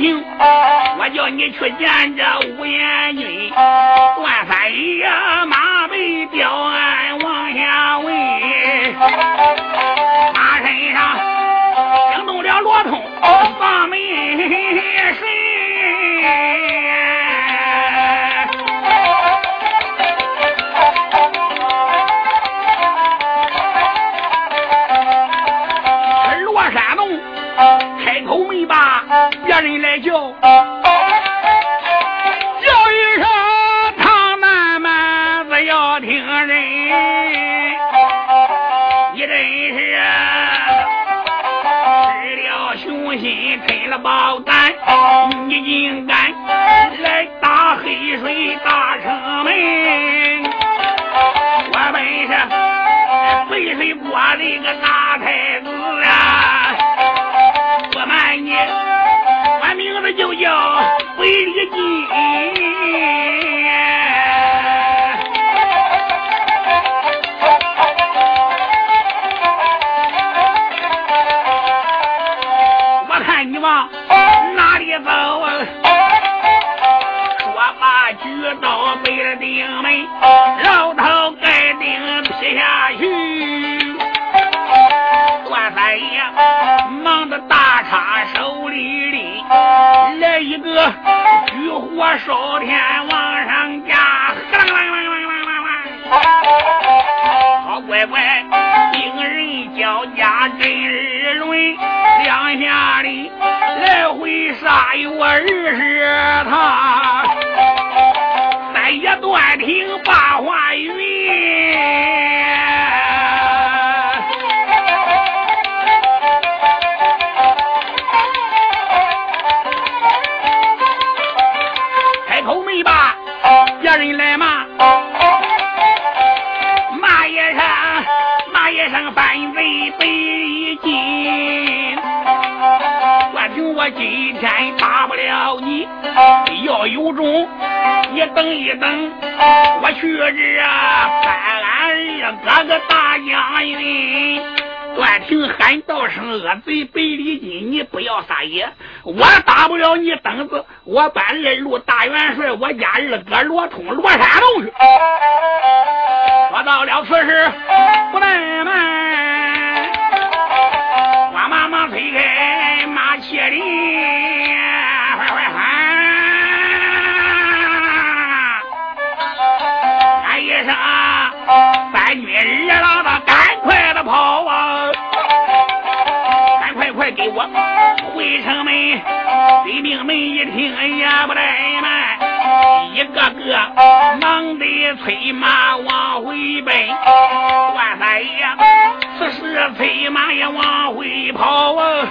行，我叫你去见这吴彦军、段三贼白里金，你不要撒野，我打不了你等子，我搬二路大元帅，我家二哥罗通罗山送去。说到了此事，不耐闷，我忙忙推开马麒麟，快快喊，给我回城门。北兵们一听，哎呀，不怠慢，一个个忙得催马往回奔。段三爷此时催马也往回跑啊。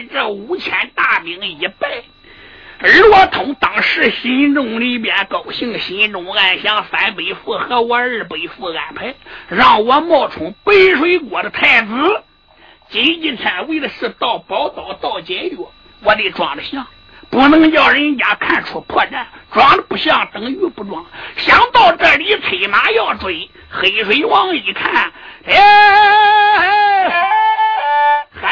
这五千大兵一败。罗通当时心中里边高兴，心中暗想：三北府和我二北府安排，让我冒充白水国的太子。今几天为的是盗宝刀、盗解药，我得装的像，不能叫人家看出破绽。装的不像，等于不装。想到这里，催马要追。黑水王一看，哎，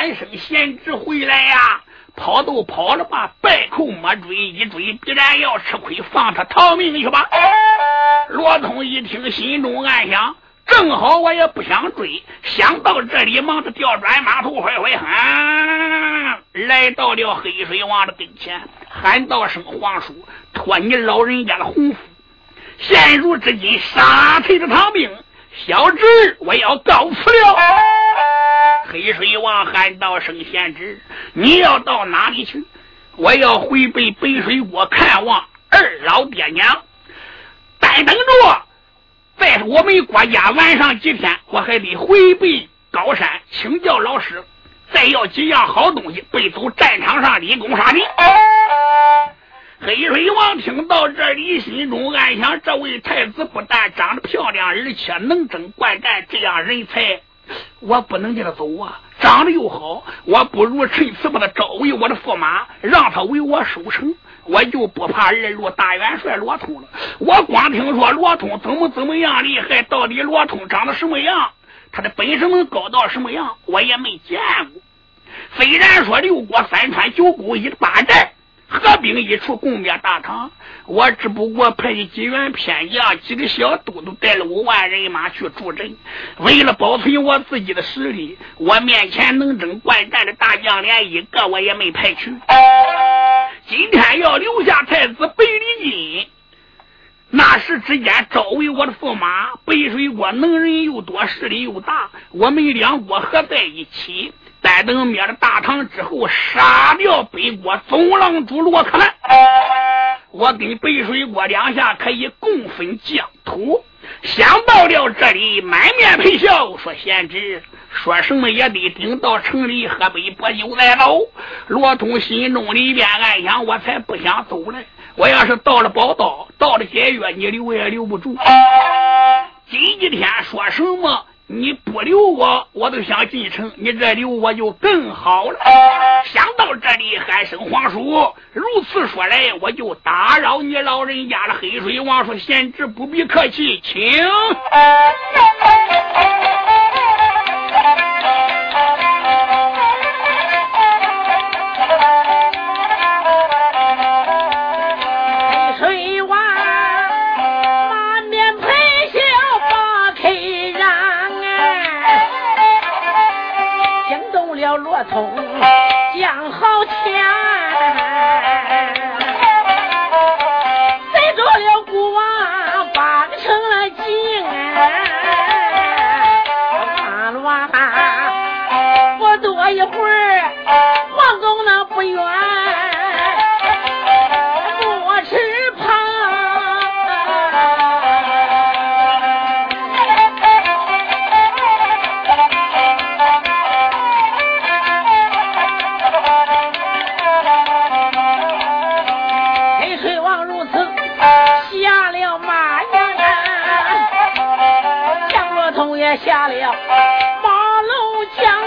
喊声贤侄回来呀！跑都跑了吧，败寇莫追，一追必然要吃亏，放他逃命去吧。罗通一听，心中暗想：正好我也不想追，想到这里，忙着调转马头，坏坏喊，来到了黑水王的跟前，喊道声：“皇叔，托你老人家的洪福，现如至今杀退了唐兵，小侄我要告辞了。”黑水王喊道：“圣贤侄，你要到哪里去？我要回北北水国看望二老爹娘。但等着，在我们国家玩上几天，我还得回北高山请教老师，再要几样好东西，备走战场上立功杀敌。”黑水王听到这里，心中暗想：这位太子不但长得漂亮，而且能征惯战，这样人才。我不能叫他走啊！长得又好，我不如趁此把他招为我的驸马，让他为我守城，我就不怕二路大元帅罗通了。我光听说罗通怎么怎么样厉害，到底罗通长得什么样，他的本事能高到什么样，我也没见过。虽然说六国三川九谷一八寨。合兵一处攻灭大唐，我只不过派几员偏将、几个小都督带了五万人马去助阵。为了保存我自己的实力，我面前能征惯战的大将连一个我也没派去。今天要留下太子北离金，那时之间招为我的驸马。北水国能人又多，势力又大，我们两国合在一起。待等灭了大唐之后，杀掉北国总郎主罗克兰，我跟北水国两下可以共分疆土。想到了这里，满面陪笑说：“贤侄，说什么也得顶到城里喝杯薄酒再走。”罗通心中里边暗想：“我才不想走嘞！我要是到了宝岛，到了解约，你留也留不住。今几天说什么？”你不留我，我都想进城；你这留我就更好了。想到这里，喊声皇叔。如此说来，我就打扰你老人家了。黑水王说：“贤侄不必客气，请。”将好钱。下了马龙江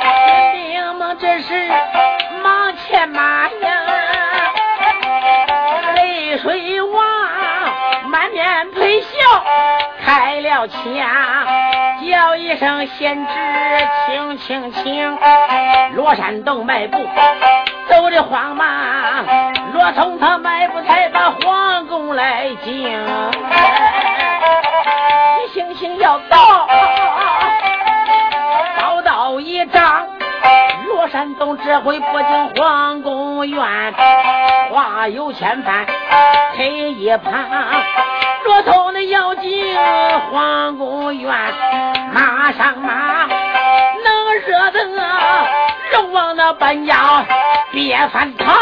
哎，兵们这是忙前马呀，泪水汪满面陪笑开了枪，叫一声贤侄，请请请，罗山洞迈步走的慌忙，罗通他迈步才把皇宫来进。一星星要到，刀刀一丈。罗山东这回不进皇宫院，话有千般，黑一旁。罗通的要进皇宫院，马上马，能惹得龙王那本家别翻堂。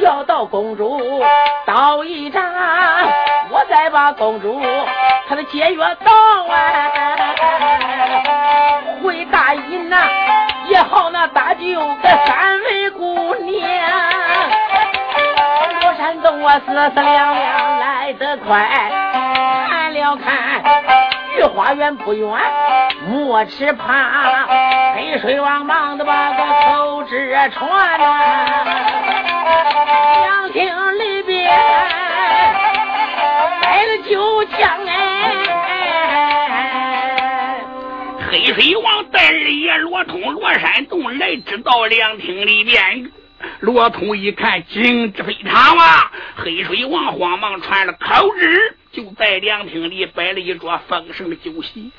要到公主倒一张，我再把公主她的节约到完。回大营呐，也好那搭救个三位姑娘。罗山东我四四两两来得快，看了看御花园不远，莫吃怕黑水王忙。把个口纸传呐，凉亭里边摆了酒浆哎。黑水王带二爷罗通、罗山洞来至到凉亭里边。罗通一看，景致非常啊！黑水王慌忙传了口旨，就在凉亭里摆了一桌丰盛的酒席。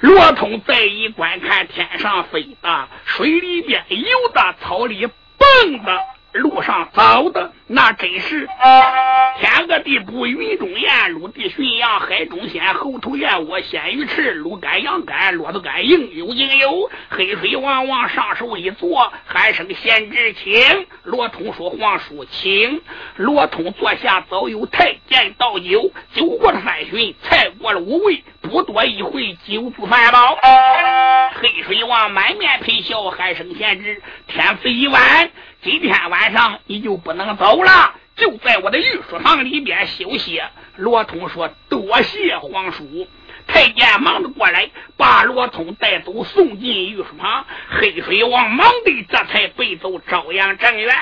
罗通再一观看，天上飞的，水里边游的，草里蹦的。路上走的那真是天鹅地不云中雁，陆地巡洋海中仙，猴头燕窝鲜鱼翅，鹿肝羊肝，骆驼肝应有应有。黑水王往上手一坐，喊声贤侄请。罗通说皇叔请。罗通坐下，早有太监倒酒，酒过了三巡，菜过了五味，不多一会，酒足饭饱。黑水王满面陪笑，喊声贤侄，天色已晚。今天晚上你就不能走了，就在我的御书房里边休息。罗通说：“多谢皇叔。”太监忙着过来，把罗通带走，送进御书房。黑水王忙的这才背走朝阳正院。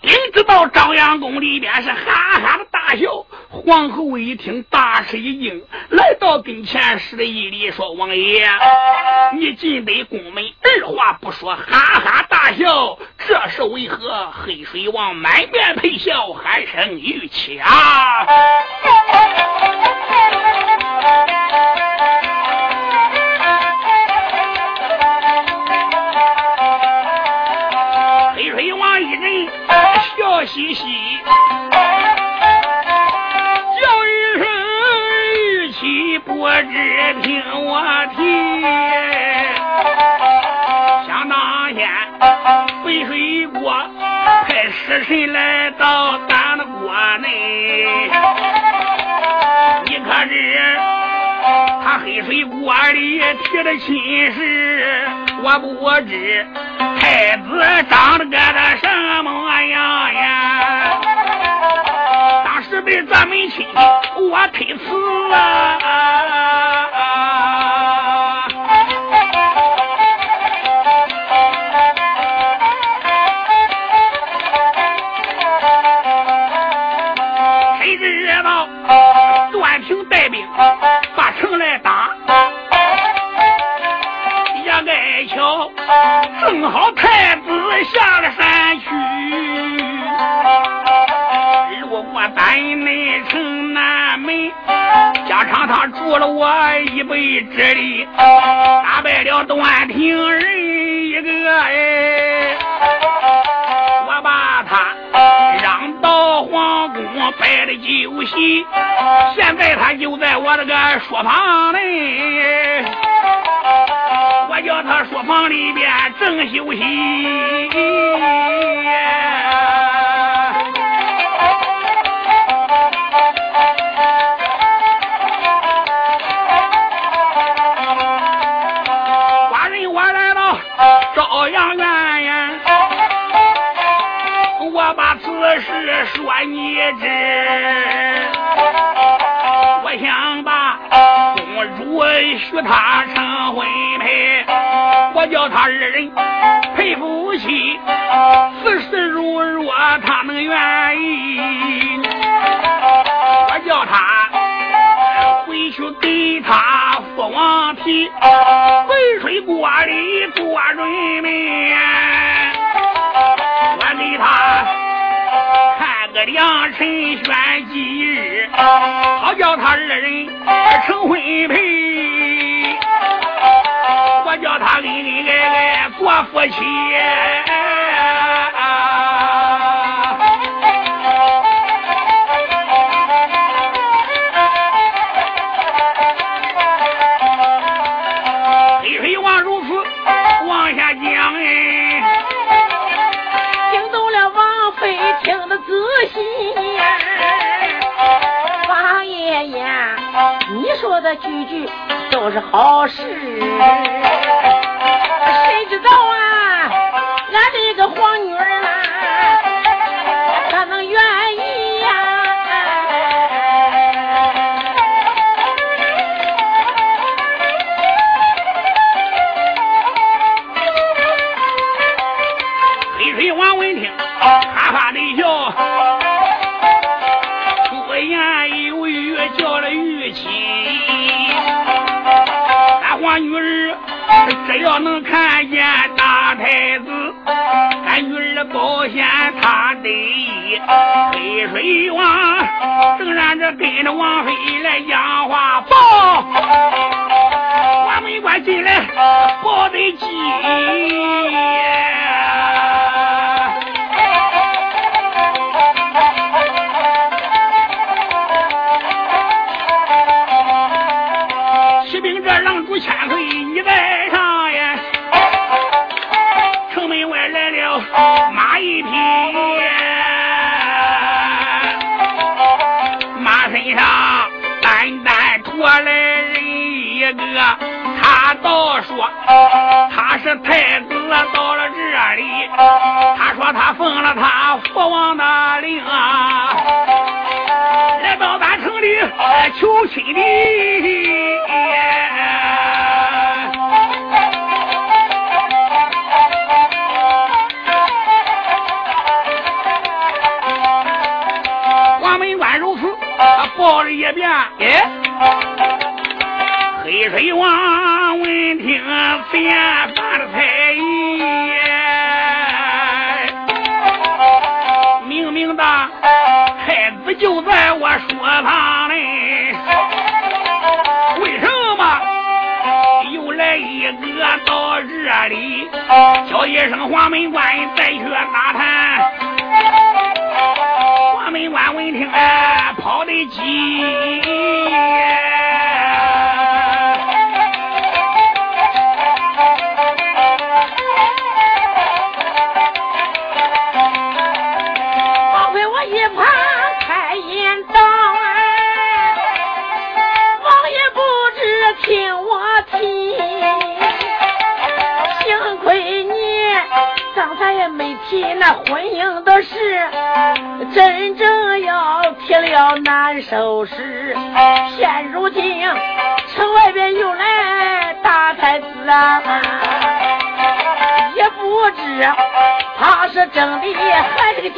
丁知道朝阳宫里边是哈哈的大笑。皇后一听，大吃一惊，来到跟前，施了一礼，说：“王爷，你进得宫门，二话不说，哈哈大笑，这是为何？”黑水王满面陪笑，喊声玉啊！嘻嘻，叫一声玉器不知听我提。想当年淝水国派使臣来到咱的国内，你可知？他黑水国里提的亲事，我不知太子长得个的什么样呀？当时被咱们亲戚我推辞了。正好太子下了山去，路过丹内城南门，加上他助了我一臂之力，打败了段廷仁一个哎，我把他让到皇宫摆了酒席，现在他就在我这个书房内。我叫他书房里边正休息，寡人我来到朝阳院呀，我把此事说你知，我想把公主许他成婚配。我叫他二人配夫妻，此事如若他能愿意，我叫他回去给他父王提，肥水国里做人民，我给他看个良辰选吉日，好叫他二人成婚配。我叫他恩恩爱爱过夫妻。说的句句都是好事，谁知道啊，俺这一个黄女儿。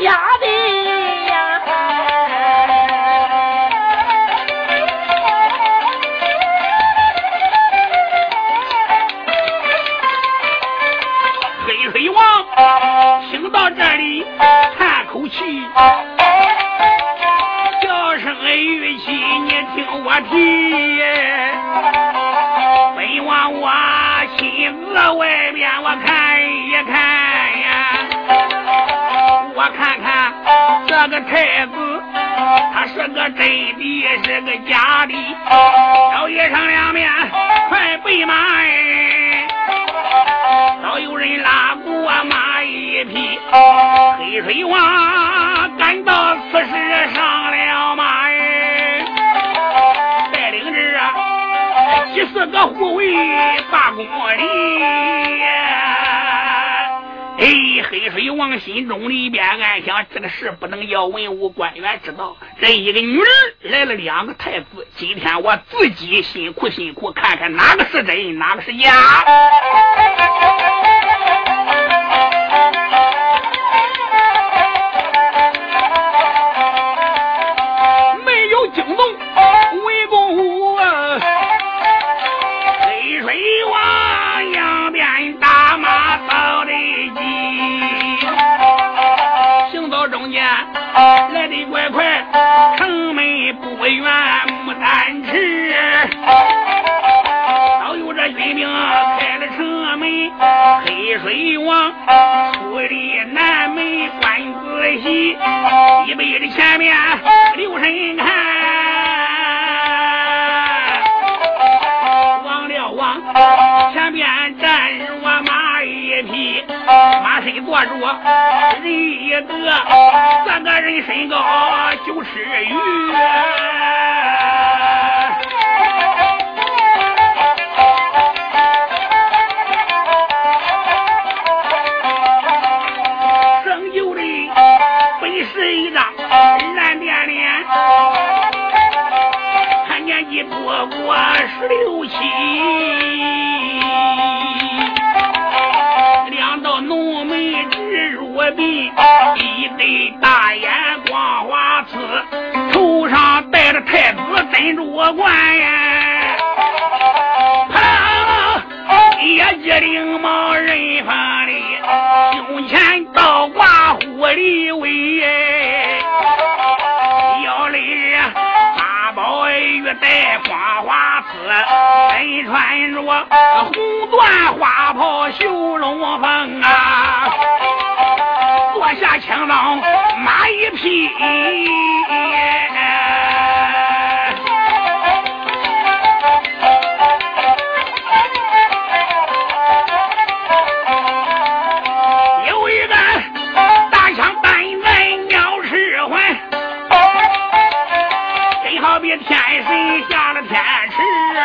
假的太子，他说个真的，是个假的。老爷上两面，快备马。哎，早有人拉过马，一匹黑水王。往心中里边暗想这个事不能要文武官员知道。这一个女儿来了两个太子今天我自己辛苦辛苦看看哪个是真哪个是假。来的快快，城门不远牡丹池，早有这军兵开了城门，黑水王出的南门关子西，一背的前面留神看。做主人一个，这个人身高九尺余，生有的本是一丈难辨脸，他年纪不过十六七。直入鼻，一对大眼光花刺，头上戴着太子珍珠冠呀，啪，也接灵毛人发里，胸前倒挂狐狸尾。戴花花丝，身穿着红缎花袍绣龙凤啊，我下青龙马一匹。有一个大枪摆在鸟市回真好比天神下了天池啊。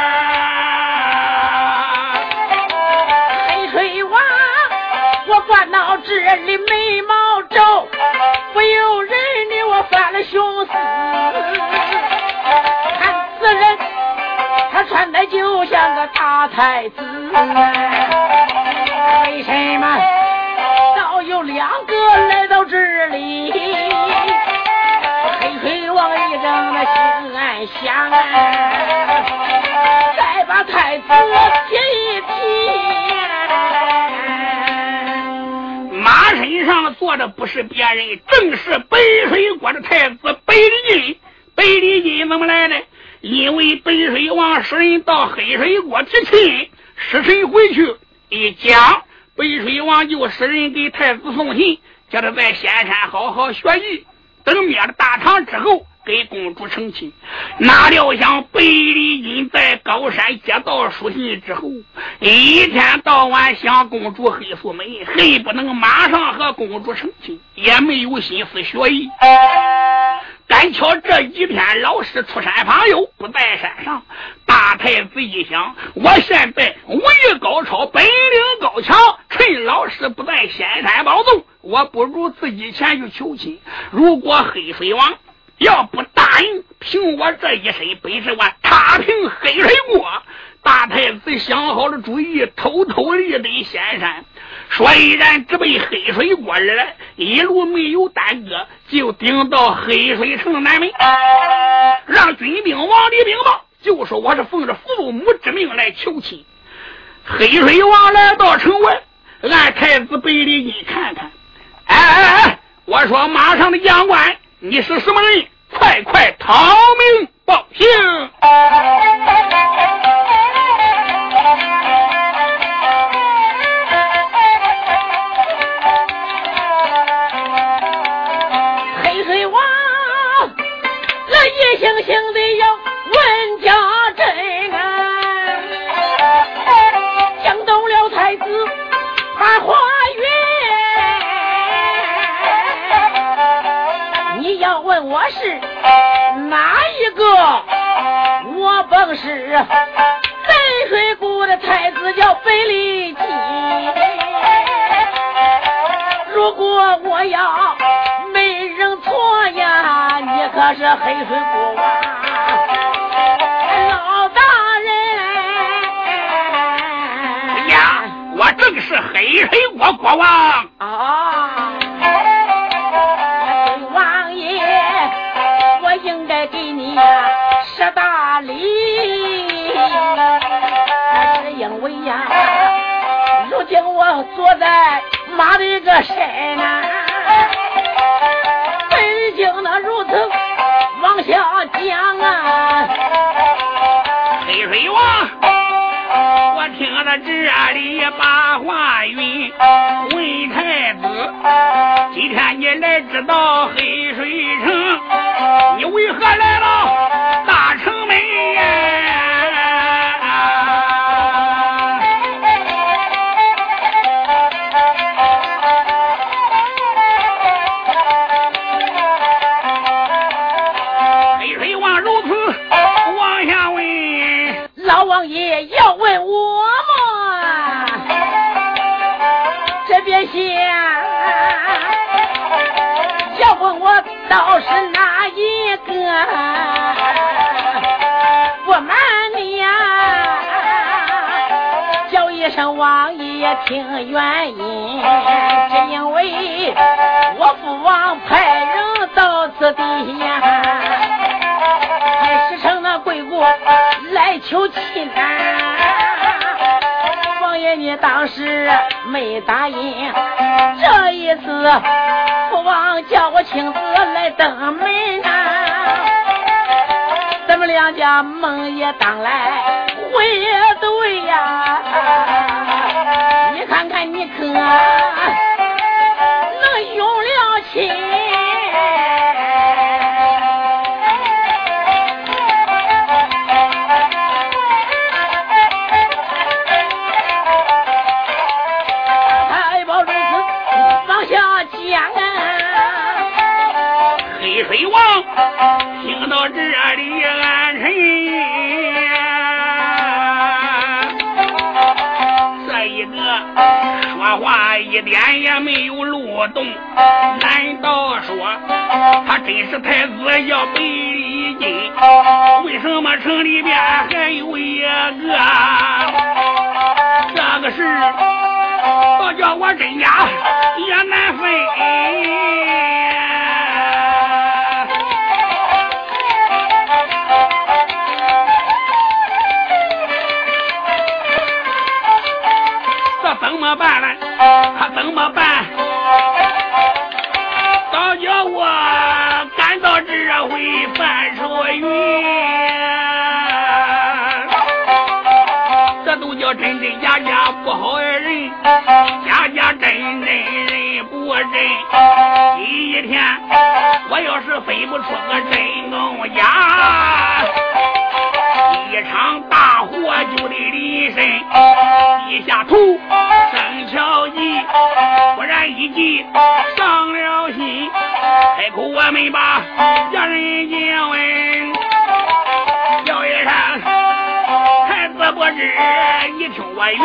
黑水娃我关到这里没毛那雄姿，看此人，他穿的就像个大太子。为什么倒有两个来到这里？黑嘿王一怔，那心暗想：再把太子提。身上坐的不是别人，正是北水国的太子北离金。北离金怎么来的？因为北水王使人到黑水国提亲，使臣回去一讲，北水王就使人给太子送信，叫他在仙山好好学艺，等灭了大唐之后。给公主成亲，哪料想北离金在高山接到书信之后，一天到晚想公主黑素梅，恨不能马上和公主成亲，也没有心思学艺。赶巧这几天老师出山访友，不在山上。大太子一想，我现在武艺高超，本领高强，趁老师不在仙山宝洞，我不如自己前去求亲。如果黑水王。要不答应，凭我这一身本事，我踏平黑水国。大太子想好了主意，偷偷离奔仙山。虽然只被黑水国而来，一路没有耽搁，就顶到黑水城南门，让军兵往里禀报，就说我是奉着父母之命来求亲。黑水王来到城外，俺太子背里一看看，哎哎哎，我说马上的将官，你是什么人？快快逃命报信！黑水王，那夜星星的要个？我本是北水国的太子，叫北离金。如果我要没认错呀，你可是黑水国王老大人。呀，我正是黑水国国王坐在马的个身呐，北京那如此往下讲啊，黑水王，我听了这里把话云，问太子，今天你来知道黑水城，倒是哪一个？不瞒你呀、叫一声王爷听原因，只因为我父王派人到此地呀，派使成那贵国来求亲。你当时没答应，这一次父王叫我亲自来登门呐，咱们两家梦也当来。会也对呀，你看看你可能用了情？听到这里暗沉。说话一点也没有漏洞，难道说他真是太子要北离京？为什么城里边还有一个？这个事倒叫我真呀也难分。怎么办呢？他怎么办？早叫我赶到这回范少云，这都叫真真假假不好人，假假真真人不真。第一天我要是分不出个真跟假，一场大火就得离身，低下头。生巧计，忽然一急伤了心，开口我没把家人惊问，叫一声太子不知，你听我云。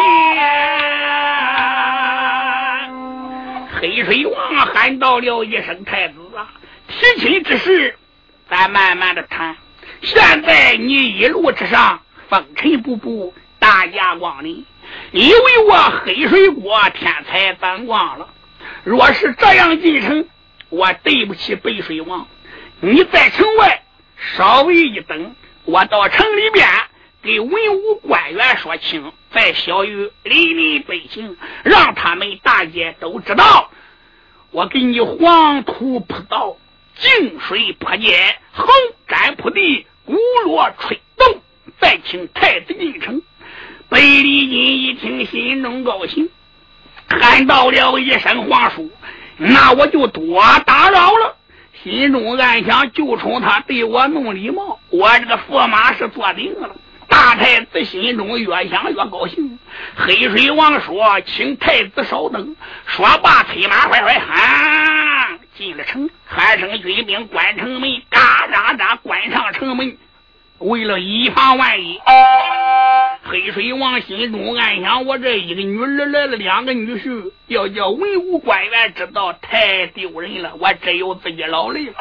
黑水王喊到了一声：“太子啊，提亲之事，咱慢慢的谈。现在你一路之上风尘仆仆，大驾光临。”因为我黑水国天才反光了，若是这样进城，我对不起北水王。你在城外稍微一等，我到城里边给文武官员说清，再小于黎民百姓，让他们大家都知道，我给你黄土铺道，净水泼街，横斩铺地，鼓锣吹动，再请太子进城。北离金一听，心中高兴，喊到了一声“皇叔”，那我就多打扰了。心中暗想：就冲他对我弄礼貌，我这个驸马是坐定了。大太子心中越想越高兴。黑水王说：“请太子稍等。”说罢，催马快快喊进了城，喊声军兵关城门，嘎喳喳关上城门。为了以防万一，黑水王心中暗想：我这一个女儿来了两个女婿，要叫文武官员知道，太丢人了。我只有自己劳累了。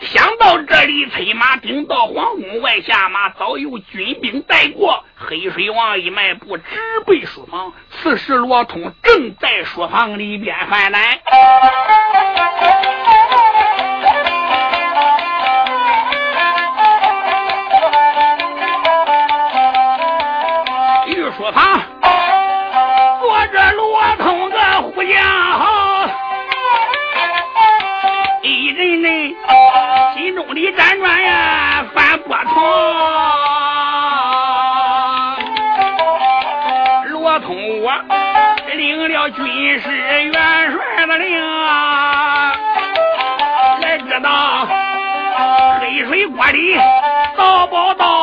想到这里，催马顶到皇宫外下马，早有军兵带过。黑水王一迈步直奔书房。此时罗通正在书房里边犯难。个胡将豪，一人人心中的辗转呀翻波涛。罗通我领了军师元帅的令，才知道黑水国里遭报道。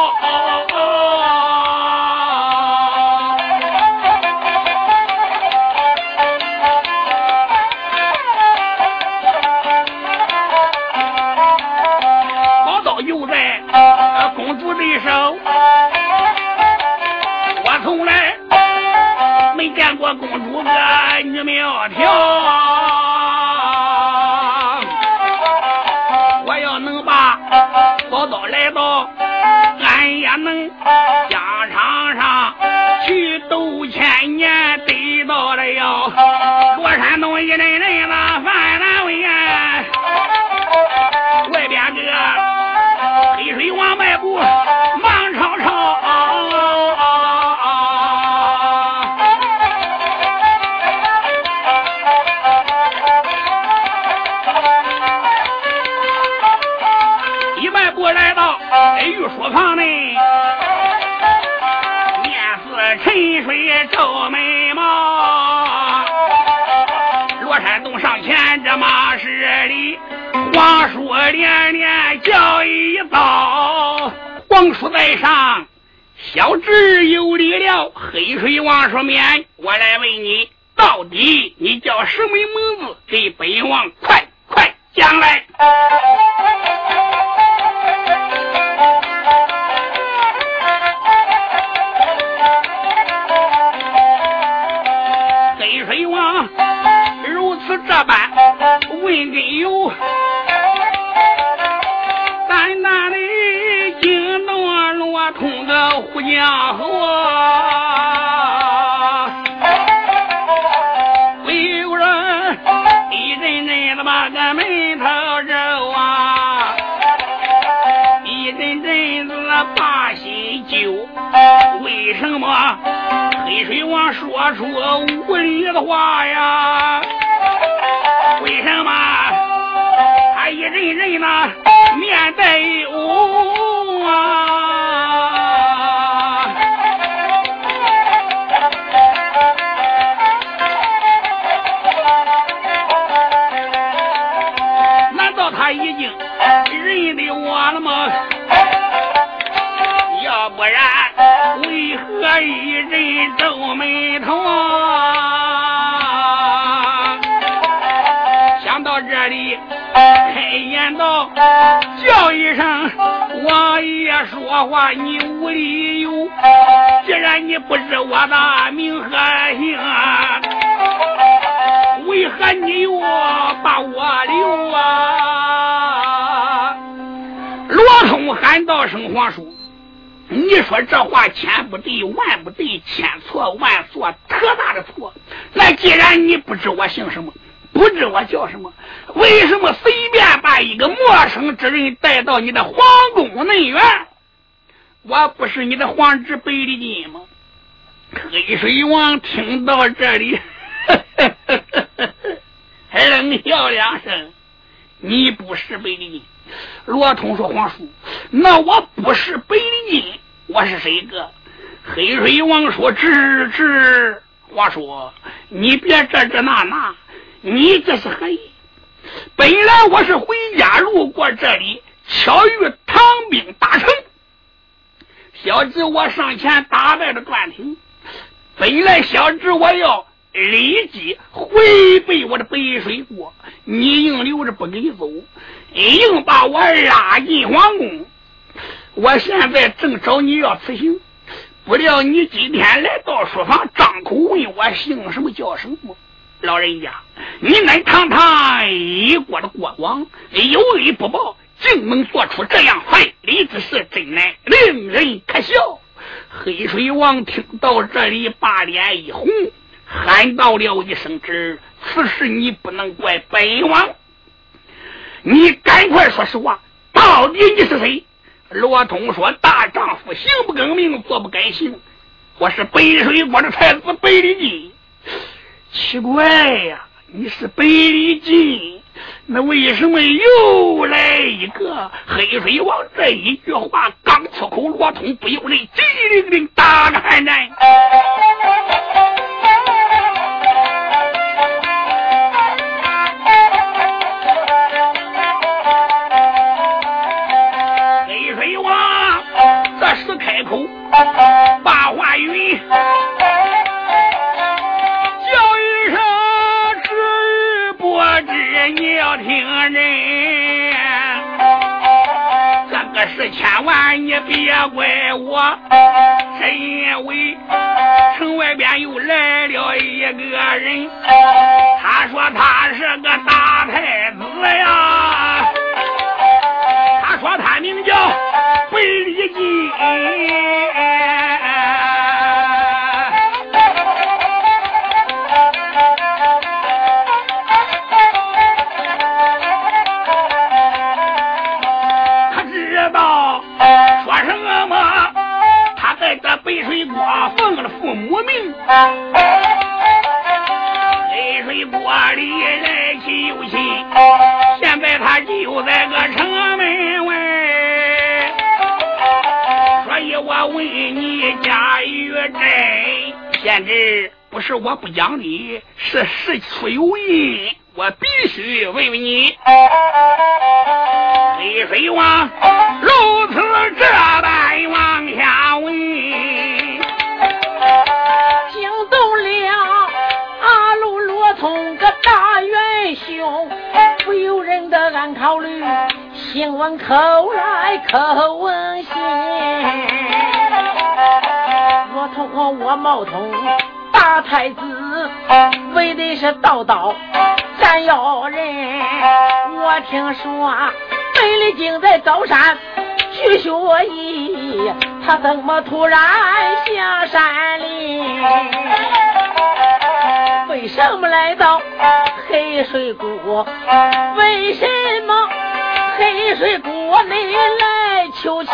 Yo! 连连叫一遭。皇叔在上，小侄有礼了。黑水王说免，我来问你，到底你叫什么名字？给本王快快讲来。为什么黑水王说出无理的话呀？为什么他一人人呢面带忧眉头？想到这里开言道：“叫一声王爷说话，你无理由。既然你不知我的名和姓，为何你又把我留啊？”罗通喊道：“声皇叔，你说这话千不对，万不对，千错万错，特大的错。那既然你不知我姓什么？”不知我叫什么？为什么随便把一个陌生之人带到你的皇宫内院？我不是你的皇侄贝利金吗？黑水王听到这里，还 冷笑两声：“你不是贝利金。”罗通说：“皇叔，那我不是贝利金，我是谁个？”黑水王说：“吱吱，我说，你别这这那那。”你这是何意？本来我是回家路过这里，巧遇唐兵打城，小侄我上前打败了段廷。本来小侄我要立即回北我的北水国，你硬留着不给走，硬把我拉进皇宫。我现在正找你要辞行，不料你今天来到书房，张口问我姓什么叫什么。老人家，你乃堂堂一国的国王，有恩不报，竟能做出这样非礼之事，真乃令人可笑。黑水王听到这里，把脸一红，喊道了一声：“侄，此事你不能怪本王。你赶快说实话，到底你是谁？”罗通说：“大丈夫行不更名，坐不改姓。我是北水国的太子北里金。”奇怪呀，你是北离金，那为什么又来一个黑水王？这一句话刚出口，罗通不由得机灵灵打个寒战。把话语。你要听人，这个事千万你别怪我，是因为城外边又来了一个人，他说他是个大太子呀，他说他名叫李金，他知道说什么？他在这白水国奉了父母命，白水国里人心又亲，现在他就在个城门。为你家与真，贤侄不是我不讲理，是事出有因，我必须问问你。黑水王如此这般往下问，惊动了阿鲁罗通个大元凶，不由人的暗考虑，先问口来口问心。罗通我冒充大太子，为的是道道斩妖人。我听说。美丽竟在高山去学艺，他怎么突然下山林？为什么来到黑水谷？为什么黑水谷你来求亲？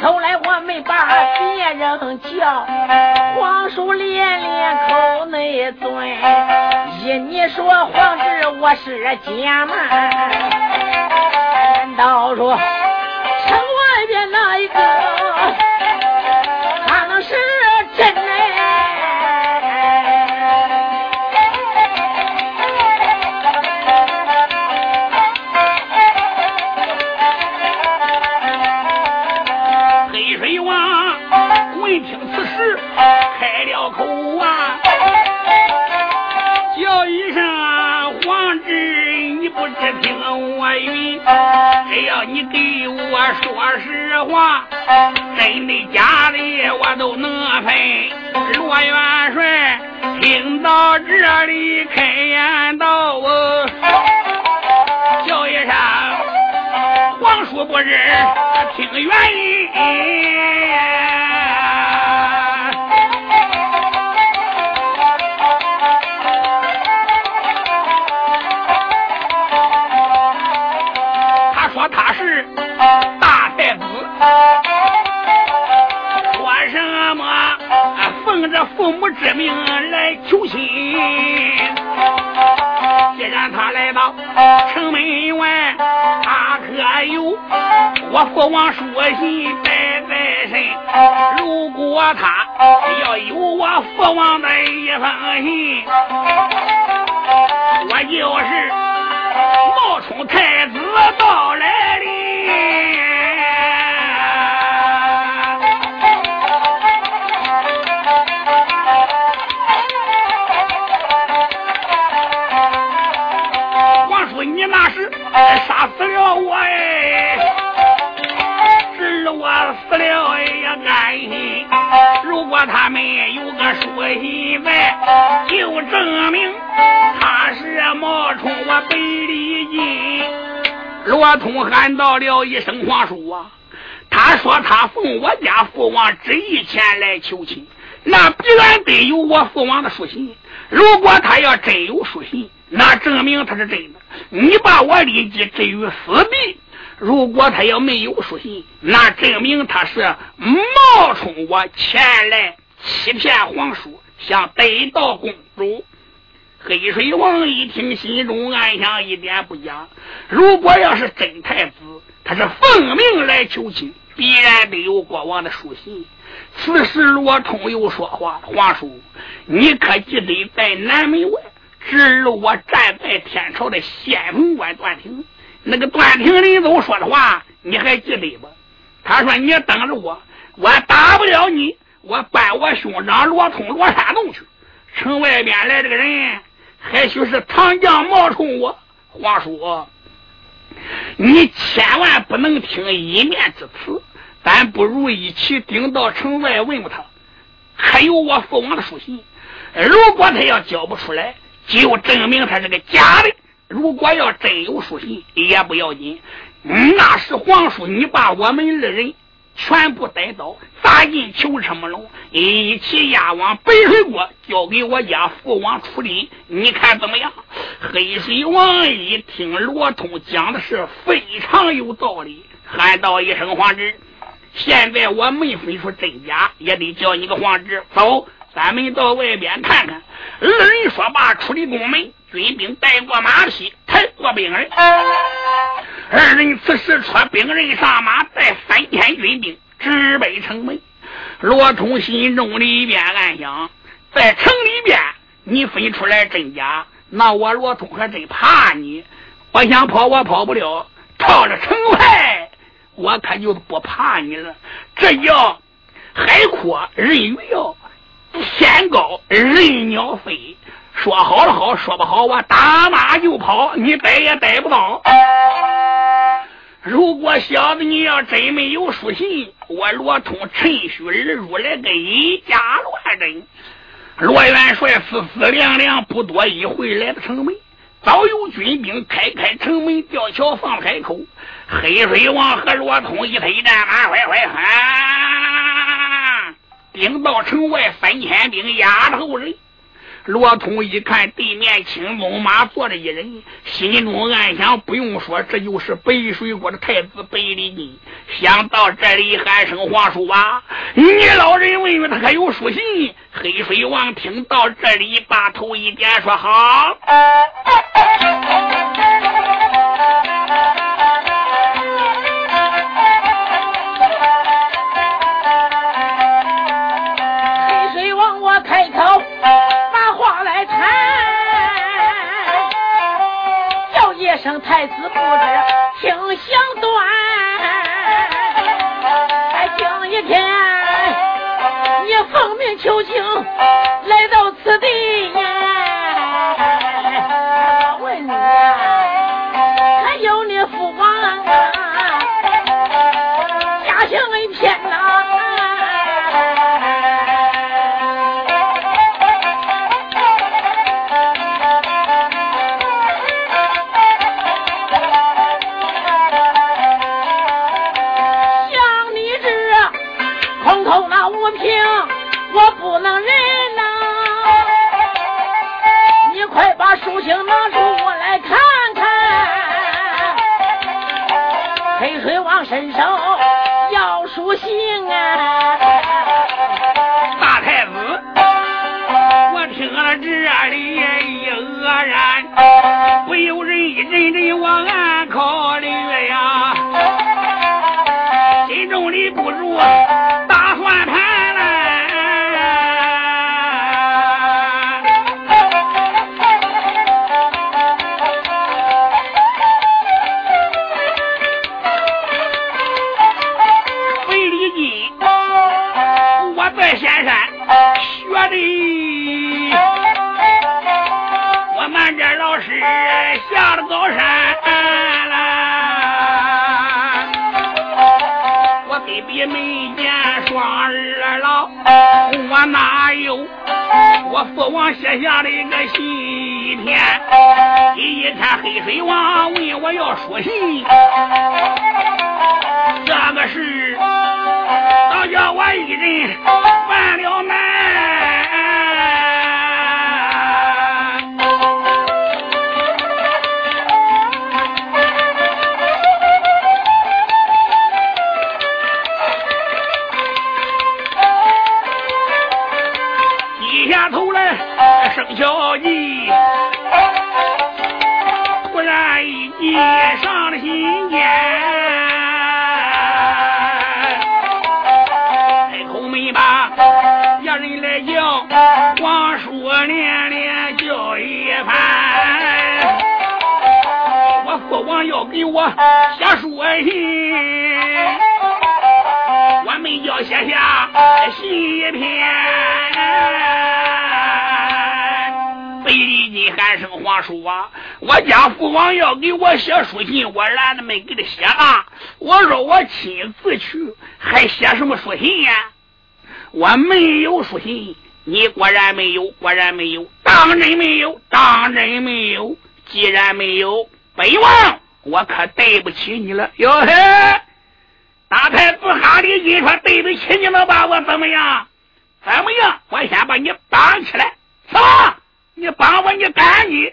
开口来我没把别人叫，黄叔连连口内尊，依你说皇侄我是奸嘛，难道说城外边那一个，只听我语，只要你给我说实话，真的假的我都能分。罗元帅听到这里开言道：“哦叫一声皇叔不知听原因。”父母之命来求亲，既然他来到城门外，他可有我父王书信带在身？如果他要有我父王的一封信，我就是冒充太子到来哩。杀死了我哎，是我死了哎呀安心。如果他们有个书信在，就证明他是冒充我北里金。罗通喊到了一声皇叔啊，他说他奉我家父王旨意前来求亲，那必然得有我父王的书信。如果他要真有书信，那证明他是真的。你把我立即置于死地。如果他要没有书信，那证明他是冒充我前来欺骗皇叔，想得到公主。黑水王一听，心中暗想：一点不假。如果要是真太子，他是奉命来求亲，必然得有国王的书信。此时罗通又说话：“皇叔，你可记得在南门外？”侄儿，我站在天朝的先锋官段廷，那个段廷林总说的话，你还记得不？他说：“你等着我，我打不了你，我搬我兄长罗通罗山洞去。城外边来这个人，还许是唐将冒充我。”皇叔，你千万不能听一面之词，咱不如一起顶到城外问问他。还有我父王的书信，如果他要交不出来，就证明他是个假的；如果要真有书信，也不要紧。那是皇叔，你把我们二人全部带到，砸进囚车木笼，一起押往北水国，交给我家父王处理。你看怎么样？黑水王一听罗通讲的是非常有道理，喊道一声：“皇侄，现在我没分出真假，也得叫你个皇侄。走，咱们到外边看看。”二人说罢，出了宫门，军兵带过马匹，抬过兵人。二人此时出兵人上马，带三千军兵直奔城门。罗通心中里边暗想：在城里边，你分出来真假？那我罗通还真怕你，我想跑我跑不了。到了城外，我可就不怕你了。这叫海阔人远，天高人鸟飞。说好了好，说不好我打马就跑，你逮也逮不到。如果小子你要真没有书信，我罗通趁虚而入来个以假乱真。罗元帅思思量量，不多一会来到城门，早有军兵开开城门，吊桥放开口。黑水王和罗通一推一战马，快快喊，顶到城外三千兵压着后人。罗通一看地面青鬃马坐着一人，心中暗想：不用说，这就是北水国的太子北里金。想到这里，喊声皇叔啊，你老人问问他可有书信。黑水王听到这里，把头一点，说好。太子不知听响断，才今一天，你奉命求情伸手要书信啊！大太子，我听了这里也愕然，不由人一阵阵往案。下了高山，我给别没见双儿老，我哪有我父王写下的一个信片？一看黑水王问我要书信，这个事倒叫我一人犯了难。生小计，忽然一计上了心间，开口没把别人来叫，王叔连连叫一番。我父王要给我写书信，我没叫写下信一篇。喊声皇叔啊！我家父王要给我写书信，我懒得没给他写了。我说我亲自去，还写什么书信呀？我没有书信，你果然没有，果然没有，当真没有，当真没有。既然没有，本王我可对不起你了。哟嘿，大太子哈里金说对不起你了吧？我怎么样？怎么样？我先把你绑起来，走？你绑我，你赶紧，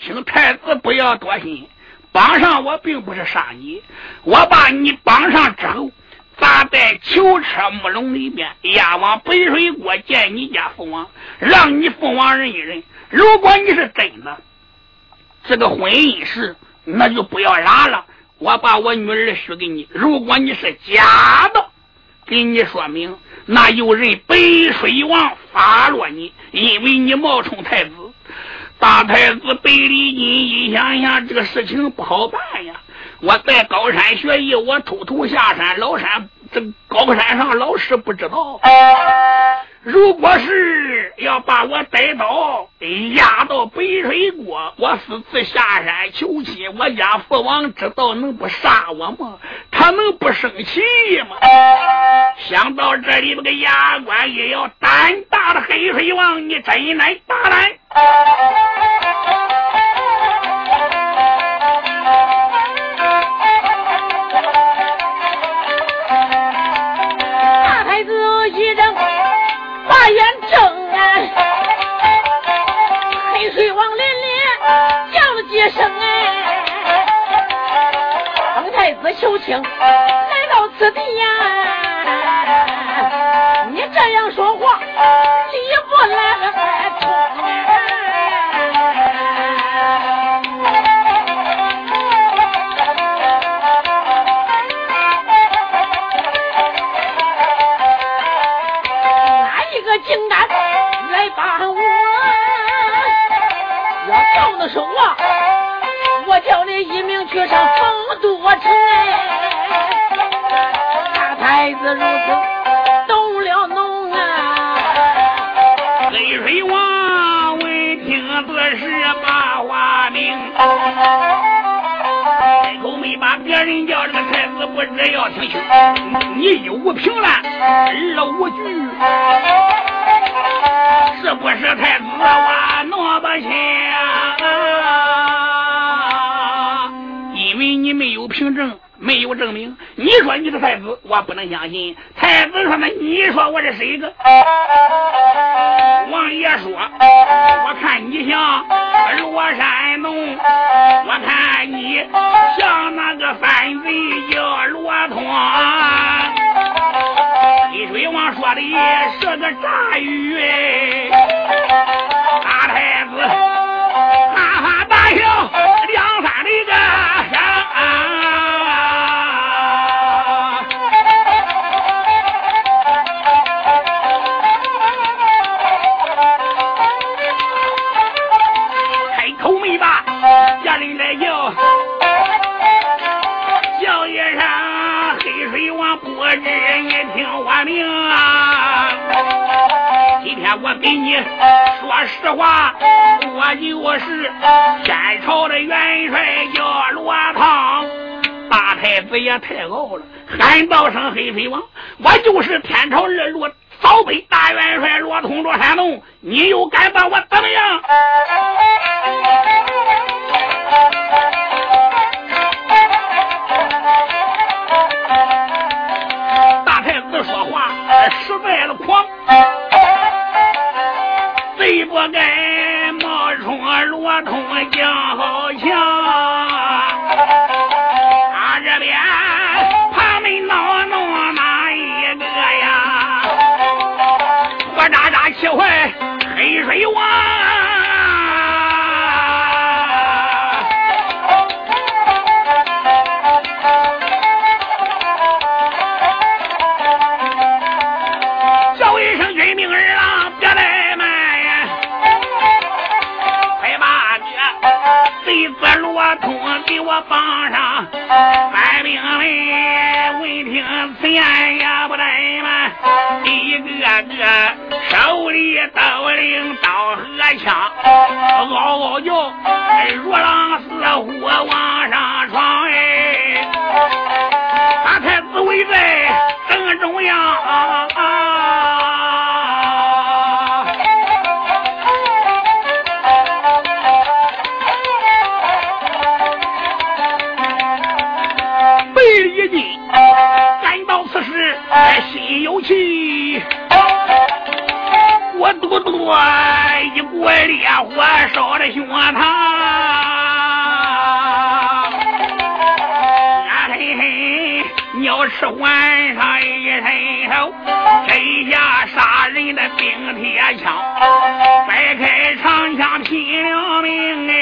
请太子不要多心。绑上我并不是杀你，我把你绑上之后，砸在囚车木笼里面，押往北水国见你家父王，让你父王认一认。如果你是真的，这个婚姻事那就不要拉了，我把我女儿许给你。如果你是假的，给你说明。那有人背水王发落你，因为你冒充太子。大太子背离金你想想，这个事情不好办呀！我在高山学艺，我偷偷下山，老山这高山上老师不知道。如果是要把我带到押到北水国，我私自下山求亲，我家父王知道能不杀我吗？他能不生气吗？想到这里，那个牙关也要胆大的黑水王，你真乃大胆！黑水王连连叫了几声哎，皇太子求情来到此地呀，你这样说话理不来。哪一个竟手啊，我叫你一命去上丰都城。大太子如此动了怒啊！黑水王闻听此事把话明，开口没把别人叫这个太子不知要听清，你一无凭栏，二无据，是不是太子我弄不清？因为你没有凭证，没有证明。你说你是太子，我不能相信。太子说：“那你说我是谁个？”王爷说：“我看你像罗山东，我看你像那个犯贼叫罗通。”黑水王说的是个诈语，你说实话，我就是天朝的元帅，叫罗汤。大太子也太傲了，喊道声黑水王，我就是天朝二路早北大元帅罗通罗山东，你又敢把我怎么样？该冒充罗通将好我绑上，官兵们闻听此言也不怠慢，一个个手里都拎刀和枪，嗷嗷叫，如狼似虎往上闯。嘟嘟一股烈火烧的胸膛，俺嘿嘿鸟翅环上一伸手，摘下杀人的冰铁枪，掰开长枪拼了命哎，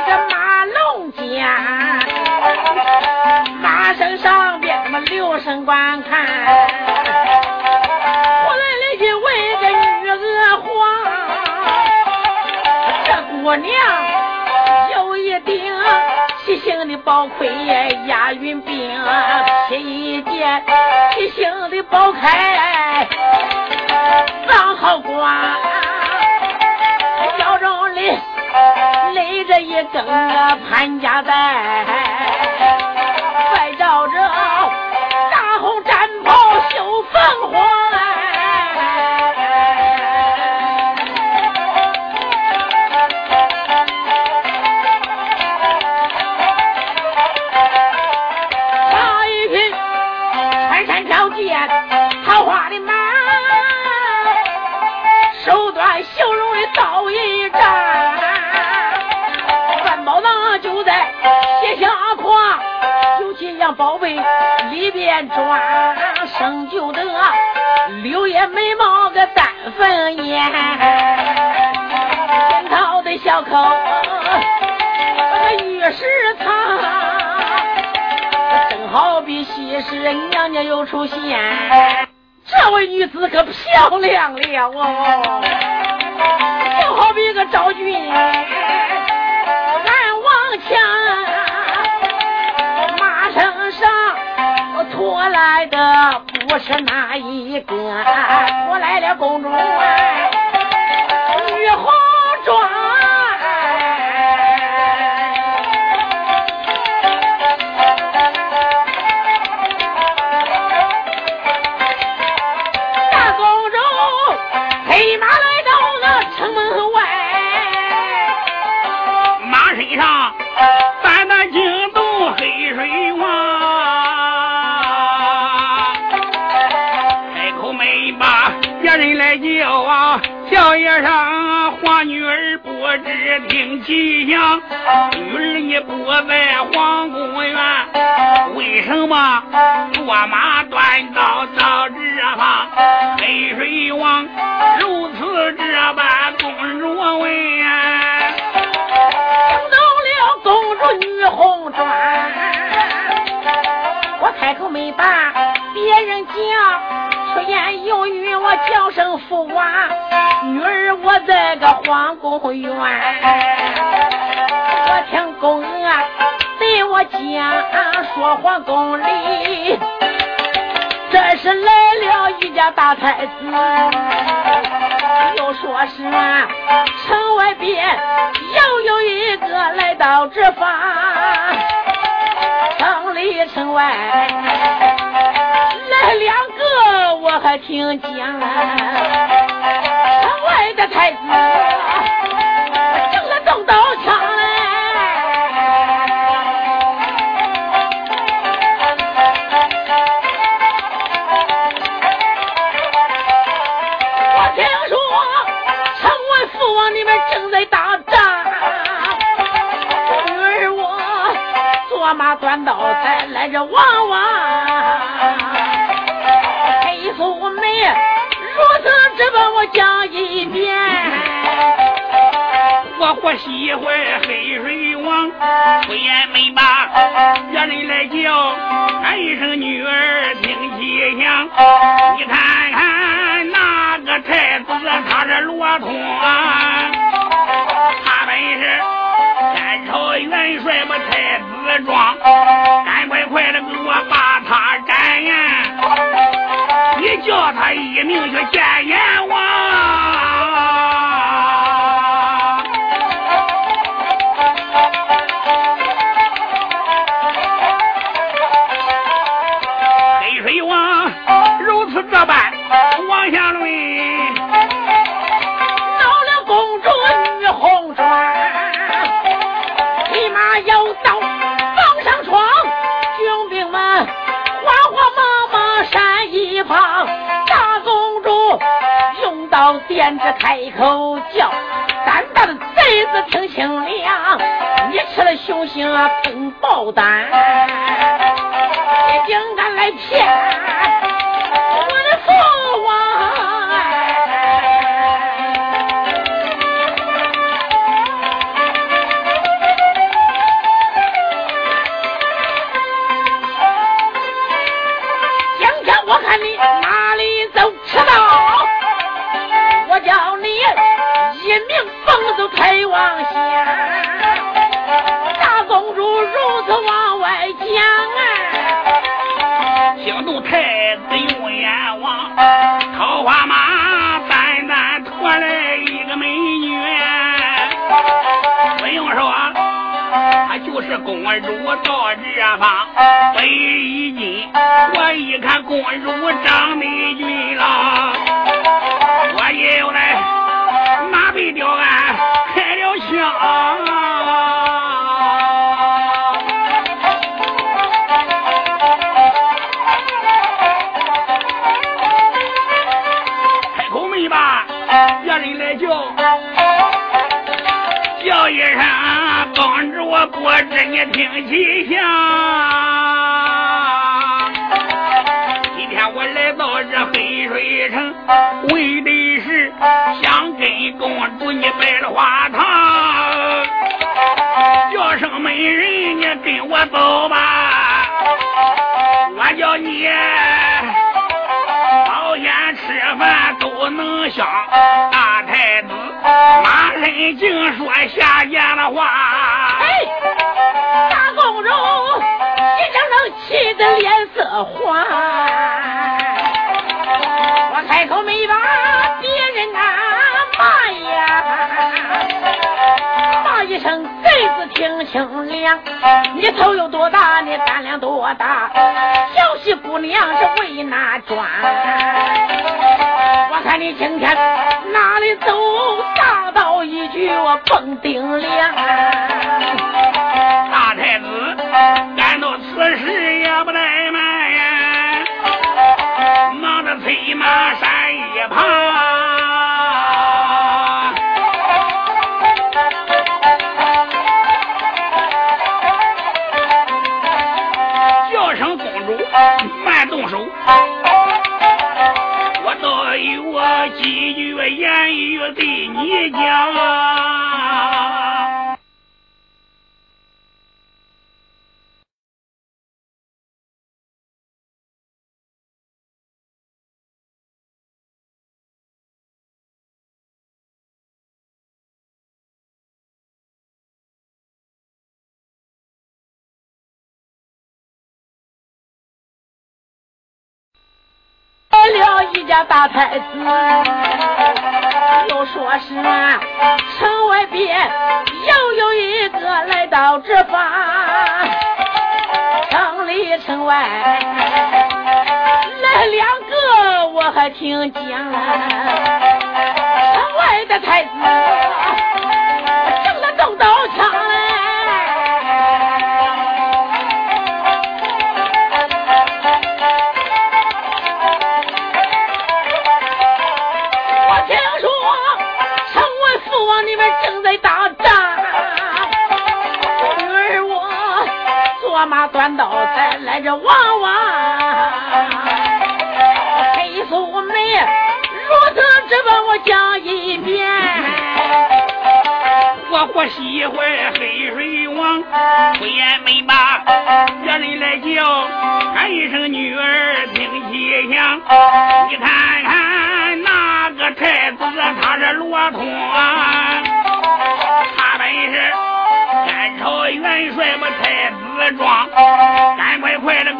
个马龙尖，马身上边那么留神观看，出来了一位个女娥皇，这姑娘有一顶。七星的宝盔押运兵，披一件七星的宝铠藏好光，腰中里累着一根潘家寨，快照着大红战袍绣凤凰。里边装生就得柳叶眉毛个丹粉眼，樱桃的小口那玉石藏，正好比西施娘娘又出现。这位女子可漂亮了哦，就好比个昭君。我来的不是那一个，我来了公主女红妆，老爷上皇女儿不知听吉祥，女儿你不在皇宫院，为什么坐马端刀到这方？黑水王如此这般公主问，听到了公主女红妆，我开口没把别人讲。出言有语，我叫声父王，女儿我在个皇宫院，我听宫娥对我讲说皇宫里，这是来了一家大太子，又说是城外边又有一个来到这方，城里城外来两个。我还听见，城外的太子坐马端刀才来这望望。素梅，如此只把我讲一遍。我活喜欢黑水王，不言没把别人来叫，喊一声女儿听吉祥。你看看那个太子，他是罗通，啊朝元帅么太子庄，赶快快的给我把他斩呀！你叫他一命去见阎王。用刀点着开口叫，胆大的贼子听清了，你吃了雄心啊，吞爆胆，你竟敢来骗！娘。你头有多大，你胆量多大？小西姑娘是为哪桩？我看你今天一家大太子，又说是城外边又有一个来到这方，城里城外来两个，我还听讲，城外的太子我马端刀才来这王王，黑素梅如此这般我讲一遍，我活喜欢黑水王，不言没罢，别人来叫，喊一声女儿听细响。你看看那个太子，他是罗通啊，他本是天朝元帅把太子装，赶快快的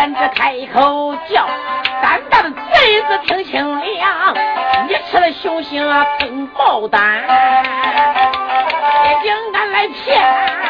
点着开口叫，胆大的贼子听清了，你吃了熊心啊，吞豹胆，你竟敢来骗！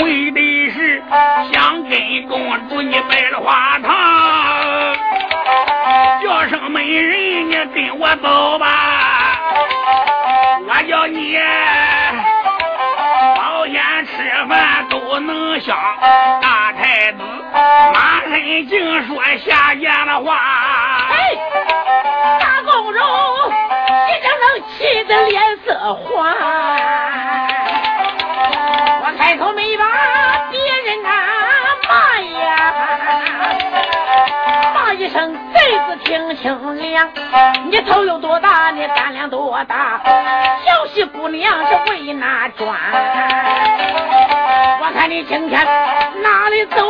为的是想跟公主你拜了花堂，叫声美人，你跟我走吧，我叫你。吃饭都能香，大太子马身竟说下贱的话。哎，大公主，你怎能气得脸色黄？我开口没把别人啊骂呀，骂一声贼子听清凉。你头有多大，你胆量多大？小西姑娘是为哪专？我看你今天哪里走？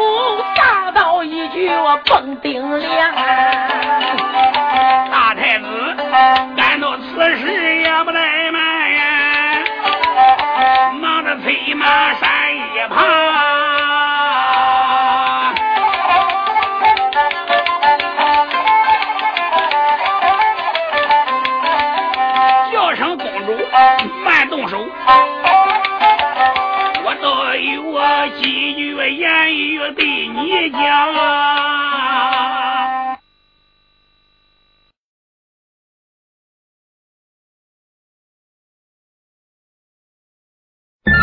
大道一句我蹦顶梁。大太子感到此事也大山一旁，叫声公主慢动手。我几句言语对你讲。